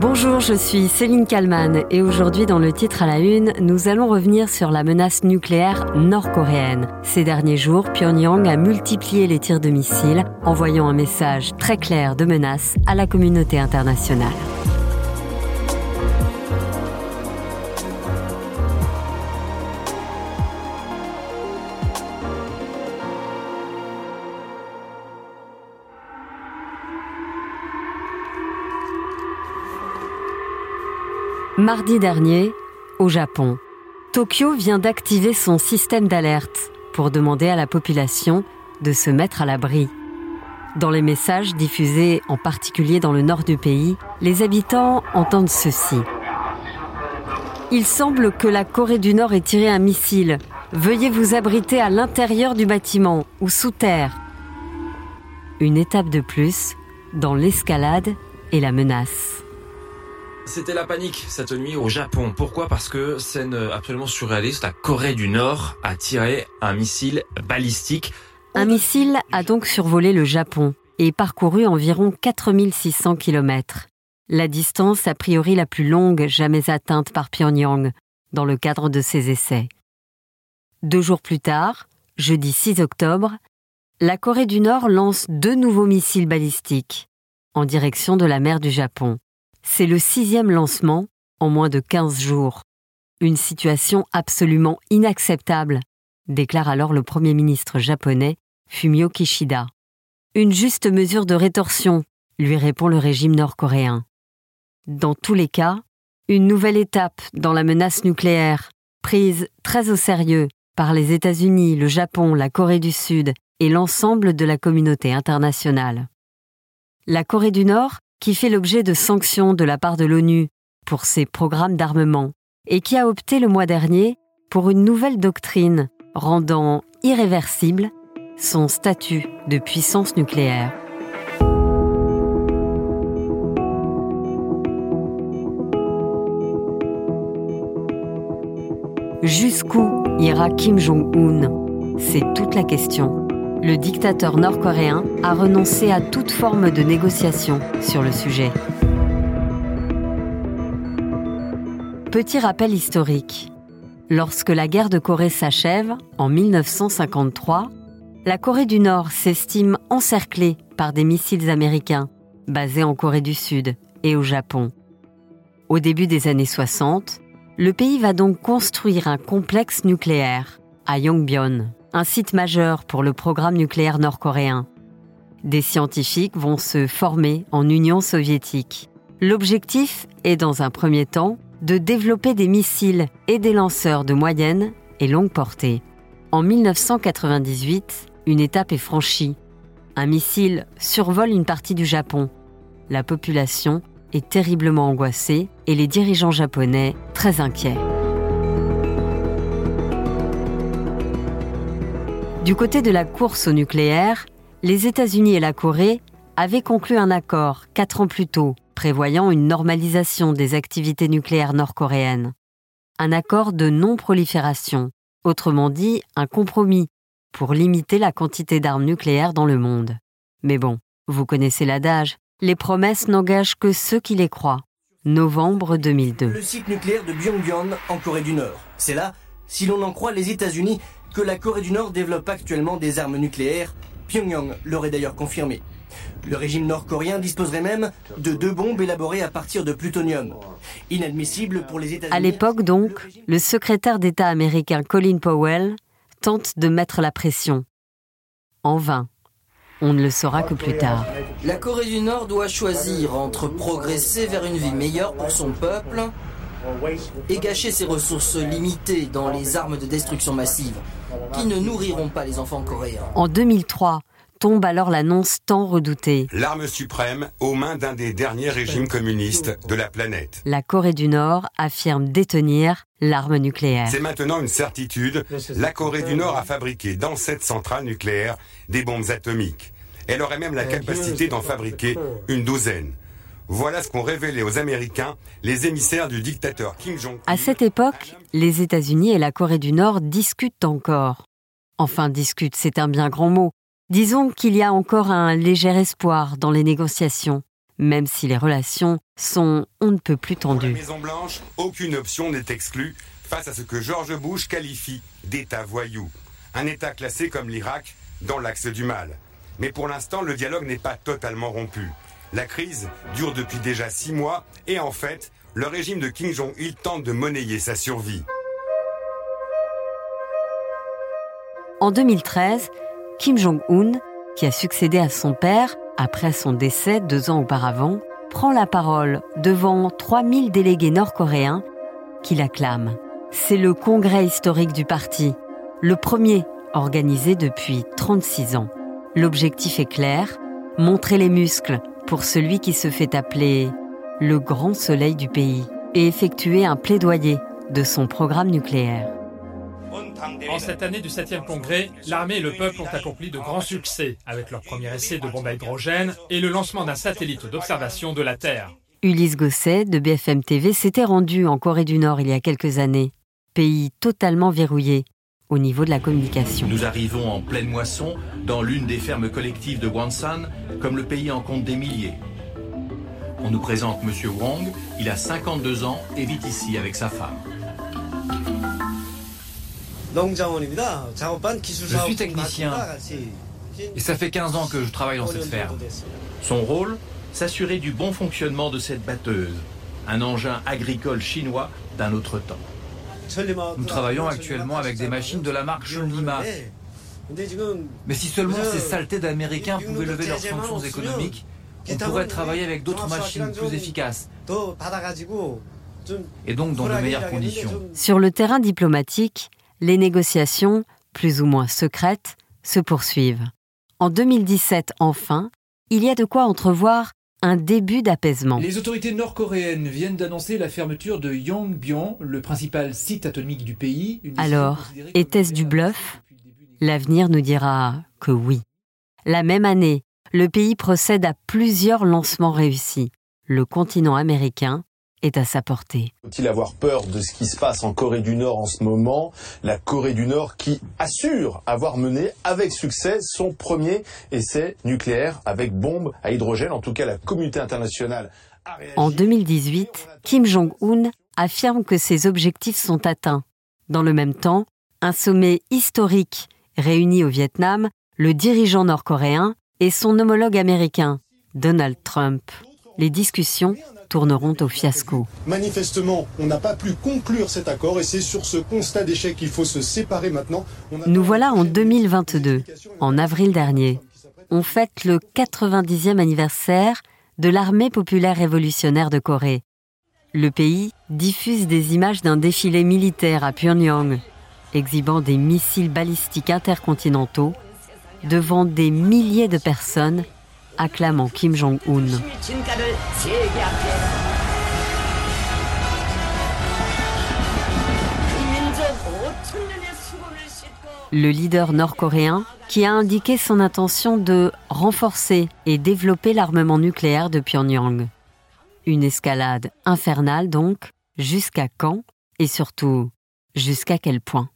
Bonjour, je suis Céline Kalman et aujourd'hui dans le titre à la une, nous allons revenir sur la menace nucléaire nord-coréenne. Ces derniers jours, Pyongyang a multiplié les tirs de missiles, envoyant un message très clair de menace à la communauté internationale. Mardi dernier, au Japon, Tokyo vient d'activer son système d'alerte pour demander à la population de se mettre à l'abri. Dans les messages diffusés en particulier dans le nord du pays, les habitants entendent ceci. Il semble que la Corée du Nord ait tiré un missile. Veuillez vous abriter à l'intérieur du bâtiment ou sous terre. Une étape de plus dans l'escalade et la menace. C'était la panique cette nuit au Japon. Pourquoi? Parce que scène absolument surréaliste, la Corée du Nord a tiré un missile balistique. Un missile a donc survolé le Japon et parcouru environ 4600 km. La distance a priori la plus longue jamais atteinte par Pyongyang dans le cadre de ses essais. Deux jours plus tard, jeudi 6 octobre, la Corée du Nord lance deux nouveaux missiles balistiques en direction de la mer du Japon. C'est le sixième lancement en moins de 15 jours. Une situation absolument inacceptable, déclare alors le Premier ministre japonais Fumio Kishida. Une juste mesure de rétorsion, lui répond le régime nord-coréen. Dans tous les cas, une nouvelle étape dans la menace nucléaire, prise très au sérieux par les États-Unis, le Japon, la Corée du Sud et l'ensemble de la communauté internationale. La Corée du Nord qui fait l'objet de sanctions de la part de l'ONU pour ses programmes d'armement et qui a opté le mois dernier pour une nouvelle doctrine rendant irréversible son statut de puissance nucléaire. Jusqu'où ira Kim Jong-un? C'est toute la question le dictateur nord-coréen a renoncé à toute forme de négociation sur le sujet. Petit rappel historique. Lorsque la guerre de Corée s'achève, en 1953, la Corée du Nord s'estime encerclée par des missiles américains basés en Corée du Sud et au Japon. Au début des années 60, le pays va donc construire un complexe nucléaire à Yongbyon un site majeur pour le programme nucléaire nord-coréen. Des scientifiques vont se former en Union soviétique. L'objectif est dans un premier temps de développer des missiles et des lanceurs de moyenne et longue portée. En 1998, une étape est franchie. Un missile survole une partie du Japon. La population est terriblement angoissée et les dirigeants japonais très inquiets. Du côté de la course au nucléaire, les États-Unis et la Corée avaient conclu un accord quatre ans plus tôt prévoyant une normalisation des activités nucléaires nord-coréennes. Un accord de non-prolifération, autrement dit un compromis pour limiter la quantité d'armes nucléaires dans le monde. Mais bon, vous connaissez l'adage, les promesses n'engagent que ceux qui les croient. Novembre 2002. Le site nucléaire de Pyongyang en Corée du Nord. C'est là, si l'on en croit les États-Unis, que la Corée du Nord développe actuellement des armes nucléaires. Pyongyang l'aurait d'ailleurs confirmé. Le régime nord-coréen disposerait même de deux bombes élaborées à partir de plutonium. Inadmissible pour les États-Unis. À l'époque donc, le secrétaire d'État américain Colin Powell tente de mettre la pression. En vain. On ne le saura que plus tard. La Corée du Nord doit choisir entre progresser vers une vie meilleure pour son peuple et gâcher ses ressources limitées dans les armes de destruction massive qui ne nourriront pas les enfants coréens. En 2003, tombe alors l'annonce tant redoutée. L'arme suprême aux mains d'un des derniers régimes communistes de la planète. La Corée du Nord affirme détenir l'arme nucléaire. C'est maintenant une certitude. La Corée du Nord a fabriqué dans cette centrale nucléaire des bombes atomiques. Elle aurait même la capacité d'en fabriquer une douzaine. Voilà ce qu'ont révélé aux Américains les émissaires du dictateur Kim Jong-un. À cette époque, les États-Unis et la Corée du Nord discutent encore. Enfin, discutent, c'est un bien grand mot. Disons qu'il y a encore un léger espoir dans les négociations. même si les relations sont on ne peut plus Pour la tendues. Maison Blanche, aucune option n'est exclue face à ce que George Bush qualifie d'État voyou. Un État classé comme l'Irak dans l'axe du mal. Mais pour l'instant, le dialogue n'est pas totalement rompu. La crise dure depuis déjà six mois et en fait, le régime de Kim Jong-il tente de monnayer sa survie. En 2013, Kim Jong-un, qui a succédé à son père après son décès deux ans auparavant, prend la parole devant 3000 délégués nord-coréens qui l'acclament. C'est le congrès historique du parti, le premier organisé depuis 36 ans. L'objectif est clair, montrer les muscles pour celui qui se fait appeler le grand soleil du pays et effectuer un plaidoyer de son programme nucléaire. En cette année du 7e congrès, l'armée et le peuple ont accompli de grands succès avec leur premier essai de bombe à hydrogène et le lancement d'un satellite d'observation de la Terre. Ulysse Gosset de BFM TV s'était rendu en Corée du Nord il y a quelques années, pays totalement verrouillé au niveau de la communication. Nous arrivons en pleine moisson dans l'une des fermes collectives de Wonsan, comme le pays en compte des milliers. On nous présente M. Wong, il a 52 ans et vit ici avec sa femme. Je suis technicien et ça fait 15 ans que je travaille dans cette ferme. Son rôle S'assurer du bon fonctionnement de cette batteuse, un engin agricole chinois d'un autre temps. Nous travaillons actuellement avec des machines de la marque Shunlima. Mais si seulement ces saletés d'Américains pouvaient lever leurs sanctions économiques, on pourrait travailler avec d'autres machines plus efficaces et donc dans de meilleures conditions. Sur le terrain diplomatique, les négociations, plus ou moins secrètes, se poursuivent. En 2017, enfin, il y a de quoi entrevoir un début d'apaisement. Les autorités nord-coréennes viennent d'annoncer la fermeture de Yongbyon, le principal site atomique du pays. Une Alors, était-ce du bluff L'avenir nous dira que oui. La même année, le pays procède à plusieurs lancements réussis. Le continent américain est à sa portée. Faut-il avoir peur de ce qui se passe en Corée du Nord en ce moment? La Corée du Nord qui assure avoir mené avec succès son premier essai nucléaire avec bombe à hydrogène. En tout cas, la communauté internationale a réagi. En 2018, Kim Jong-un affirme que ses objectifs sont atteints. Dans le même temps, un sommet historique réunit au Vietnam le dirigeant nord-coréen et son homologue américain, Donald Trump. Les discussions tourneront au fiasco. Manifestement, on n'a pas pu conclure cet accord et c'est sur ce constat d'échec qu'il faut se séparer maintenant. Nous voilà en prochaine 2022, explication et en avril dernier. On fête le 90e anniversaire de l'armée populaire révolutionnaire de Corée. Le pays diffuse des images d'un défilé militaire à Pyongyang, exhibant des missiles balistiques intercontinentaux devant des milliers de personnes acclamant Kim Jong-un. Le leader nord-coréen qui a indiqué son intention de renforcer et développer l'armement nucléaire de Pyongyang. Une escalade infernale donc, jusqu'à quand et surtout jusqu'à quel point?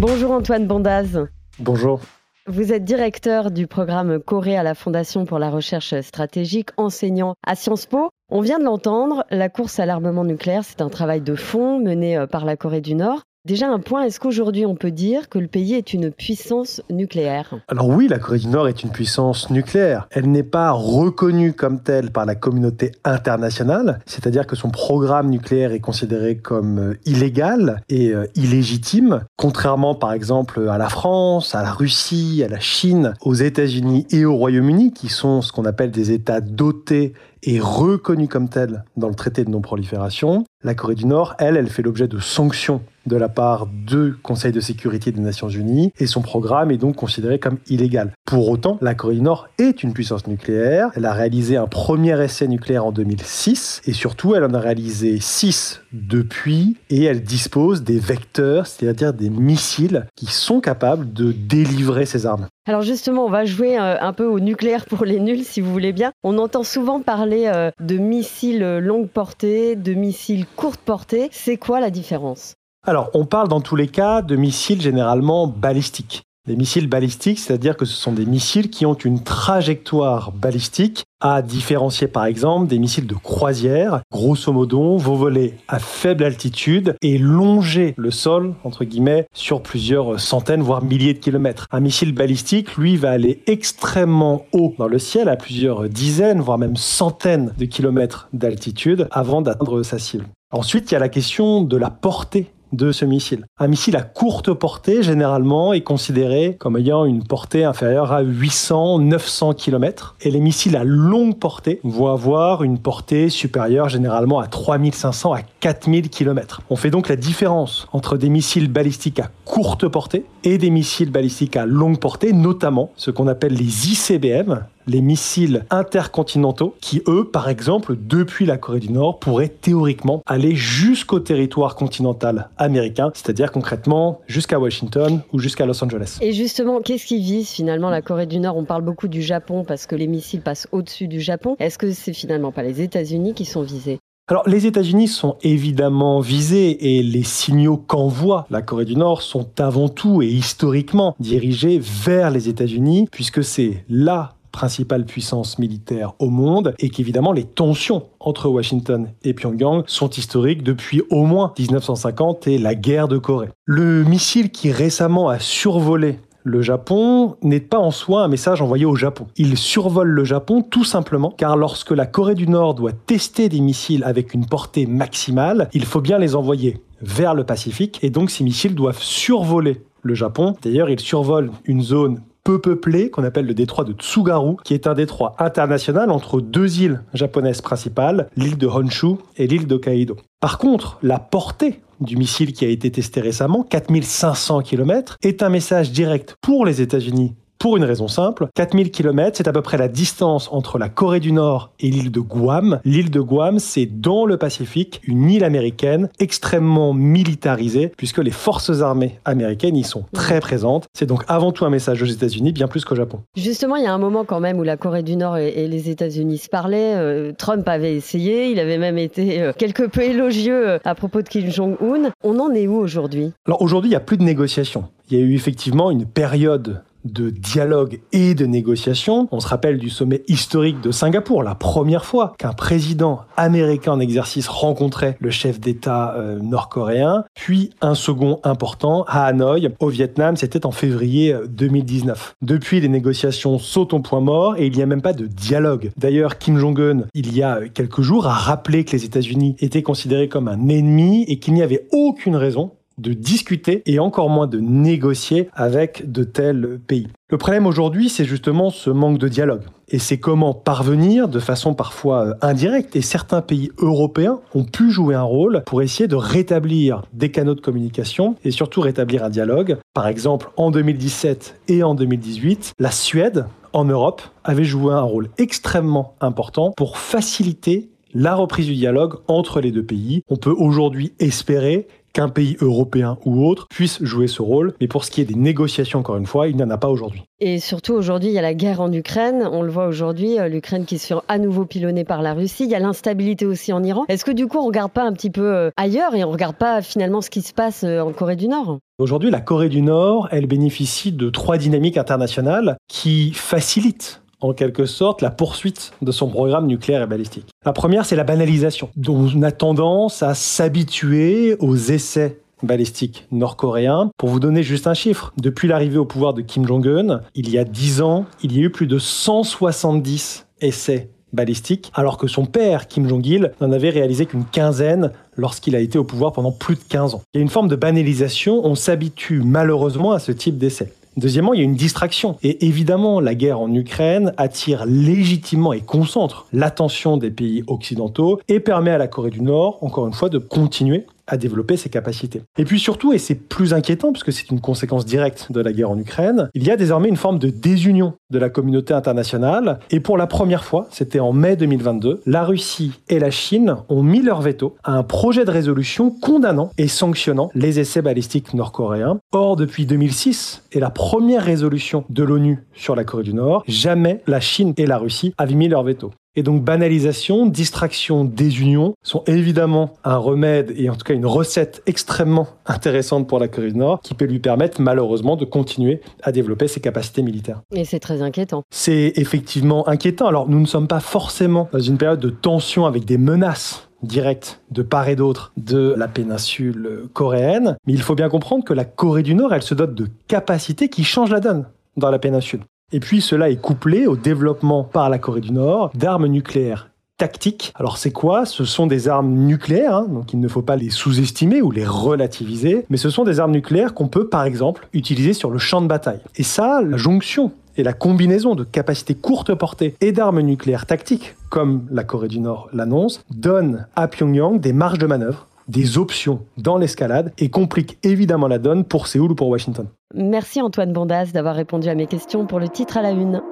Bonjour Antoine Bondaz. Bonjour. Vous êtes directeur du programme Corée à la Fondation pour la recherche stratégique, enseignant à Sciences Po. On vient de l'entendre, la course à l'armement nucléaire, c'est un travail de fond mené euh, par la Corée du Nord. Déjà un point, est-ce qu'aujourd'hui on peut dire que le pays est une puissance nucléaire? Alors oui, la Corée du Nord est une puissance nucléaire. Elle n'est pas reconnue comme telle par la communauté internationale, c'est-à-dire que son programme nucléaire est considéré comme euh, illégal et euh, illégitime, contrairement par exemple à la France, à la Russie, à la Chine, aux États-Unis et au Royaume-Uni, qui sont ce qu'on appelle des États dotés et reconnus comme tels dans le traité de non-prolifération. La Corée du Nord, elle, elle fait l'objet de sanctions de la part du Conseil de sécurité des Nations Unies et son programme est donc considéré comme illégal. Pour autant, la Corée du Nord est une puissance nucléaire. Elle a réalisé un premier essai nucléaire en 2006 et surtout elle en a réalisé six depuis et elle dispose des vecteurs, c'est-à-dire des missiles qui sont capables de délivrer ces armes. Alors justement, on va jouer euh, un peu au nucléaire pour les nuls, si vous voulez bien. On entend souvent parler euh, de missiles longue portée, de missiles courte portée. C'est quoi la différence? Alors, on parle dans tous les cas de missiles généralement balistiques. Les missiles balistiques, c'est-à-dire que ce sont des missiles qui ont une trajectoire balistique à différencier par exemple des missiles de croisière. Grosso modo, vont voler à faible altitude et longer le sol, entre guillemets, sur plusieurs centaines, voire milliers de kilomètres. Un missile balistique, lui, va aller extrêmement haut dans le ciel, à plusieurs dizaines, voire même centaines de kilomètres d'altitude, avant d'atteindre sa cible. Ensuite, il y a la question de la portée de ce missile. Un missile à courte portée, généralement, est considéré comme ayant une portée inférieure à 800-900 km. Et les missiles à longue portée vont avoir une portée supérieure généralement à 3500 à 4000 km. On fait donc la différence entre des missiles balistiques à courte portée et des missiles balistiques à longue portée, notamment ce qu'on appelle les ICBM, les missiles intercontinentaux qui, eux, par exemple, depuis la Corée du Nord, pourraient théoriquement aller jusqu'au territoire continental américain, c'est-à-dire concrètement jusqu'à Washington ou jusqu'à Los Angeles. Et justement, qu'est-ce qui vise finalement la Corée du Nord? On parle beaucoup du Japon parce que les missiles passent au-dessus du Japon. Est-ce que c'est finalement pas les États-Unis qui sont visés? Alors, les États-Unis sont évidemment visés et les signaux qu'envoie la Corée du Nord sont avant tout et historiquement dirigés vers les États-Unis, puisque c'est là principale puissance militaire au monde et qu'évidemment les tensions entre Washington et Pyongyang sont historiques depuis au moins 1950 et la guerre de Corée. Le missile qui récemment a survolé le Japon n'est pas en soi un message envoyé au Japon. Il survole le Japon tout simplement car lorsque la Corée du Nord doit tester des missiles avec une portée maximale, il faut bien les envoyer vers le Pacifique et donc ces missiles doivent survoler le Japon. D'ailleurs, ils survolent une zone peu peuplé qu'on appelle le détroit de Tsugaru, qui est un détroit international entre deux îles japonaises principales, l'île de Honshu et l'île d'Hokkaido. Par contre, la portée du missile qui a été testé récemment, 4500 km, est un message direct pour les États-Unis pour une raison simple, 4000 km, c'est à peu près la distance entre la Corée du Nord et l'île de Guam. L'île de Guam, c'est dans le Pacifique, une île américaine extrêmement militarisée, puisque les forces armées américaines y sont très présentes. C'est donc avant tout un message aux États-Unis, bien plus qu'au Japon. Justement, il y a un moment quand même où la Corée du Nord et, les États-Unis se parlaient. Euh, Trump avait essayé, il avait même été euh, quelque peu élogieux euh, à propos de Kim Jong-un. On en est où aujourd'hui? Alors aujourd'hui, il n'y a plus de négociations. Il y a eu effectivement une période de dialogue et de négociation. On se rappelle du sommet historique de Singapour, la première fois qu'un président américain en exercice rencontrait le chef d'État euh, nord-coréen. Puis un second important à Hanoï, au Vietnam, c'était en février 2019. Euh, Depuis, les négociations sautent au point mort et il n'y a même pas de dialogue. D'ailleurs, Kim Jong-un, il y a quelques jours, a rappelé que les États-Unis étaient considérés comme un ennemi et qu'il n'y avait aucune raison de discuter et encore moins de négocier avec de tels pays. Le problème aujourd'hui, c'est justement ce manque de dialogue. Et c'est comment parvenir, de façon parfois euh, indirecte, et certains pays européens ont pu jouer un rôle pour essayer de rétablir des canaux de communication et surtout rétablir un dialogue. Par exemple, en 2017 et en 2018, la Suède, en Europe, avait joué un rôle extrêmement important pour faciliter la reprise du dialogue entre les deux pays. On peut aujourd'hui espérer qu'un pays européen ou autre puisse jouer ce rôle. Mais pour ce qui est des négociations, encore une fois, il n'y en a pas aujourd'hui. Et surtout aujourd'hui, il y a la guerre en Ukraine. On le voit aujourd'hui, euh, l'Ukraine qui est à nouveau pilonnée par la Russie. Il y a l'instabilité aussi en Iran. Est-ce que du coup, on ne regarde pas un petit peu euh, ailleurs et on ne regarde pas finalement ce qui se passe euh, en Corée du Nord? Aujourd'hui, la Corée du Nord, elle bénéficie de trois dynamiques internationales qui facilitent en quelque sorte la poursuite de son programme nucléaire et balistique. La première, c'est la banalisation, dont on a tendance à s'habituer aux essais balistiques nord-coréens. Pour vous donner juste un chiffre, depuis l'arrivée au pouvoir de Kim Jong-un, il y a 10 ans, il y a eu plus de 170 essais balistiques, alors que son père, Kim Jong-il, n'en avait réalisé qu'une quinzaine lorsqu'il a été au pouvoir pendant plus de 15 ans. Il y a une forme de banalisation, on s'habitue malheureusement à ce type d'essais. Deuxièmement, il y a une distraction. Et évidemment, la guerre en Ukraine attire légitimement et concentre l'attention des pays occidentaux et permet à la Corée du Nord, encore une fois, de continuer à développer ses capacités. Et puis surtout, et c'est plus inquiétant puisque c'est une conséquence directe de la guerre en Ukraine, il y a désormais une forme de désunion de la communauté internationale. Et pour la première fois, c'était en mai 2022, la Russie et la Chine ont mis leur veto à un projet de résolution condamnant et sanctionnant les essais balistiques nord-coréens. Or, depuis 2006 et la première résolution de l'ONU sur la Corée du Nord, jamais la Chine et la Russie avaient mis leur veto. Et donc banalisation, distraction, désunion sont évidemment un remède et en tout cas une recette extrêmement intéressante pour la Corée du Nord qui peut lui permettre malheureusement de continuer à développer ses capacités militaires. Et c'est très inquiétant. C'est effectivement inquiétant. Alors nous ne sommes pas forcément dans une période de tension avec des menaces directes de part et d'autre de la péninsule coréenne, mais il faut bien comprendre que la Corée du Nord, elle se dote de capacités qui changent la donne dans la péninsule. Et puis cela est couplé au développement par la Corée du Nord d'armes nucléaires tactiques. Alors c'est quoi? Ce sont des armes nucléaires, hein, donc il ne faut pas les sous-estimer ou les relativiser, mais ce sont des armes nucléaires qu'on peut par exemple utiliser sur le champ de bataille. Et ça, la jonction et la combinaison de capacités courte portée et d'armes nucléaires tactiques, comme la Corée du Nord l'annonce, donne à Pyongyang des marges de manœuvre des options dans l'escalade et complique évidemment la donne pour Séoul ou pour Washington. Merci Antoine Bondas d'avoir répondu à mes questions pour le titre à la une.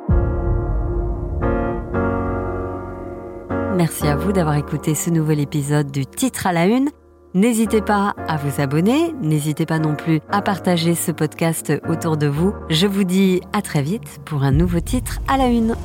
Merci à vous d'avoir écouté ce nouvel épisode du titre à la une. N'hésitez pas à vous abonner, n'hésitez pas non plus à partager ce podcast autour de vous. Je vous dis à très vite pour un nouveau titre à la une.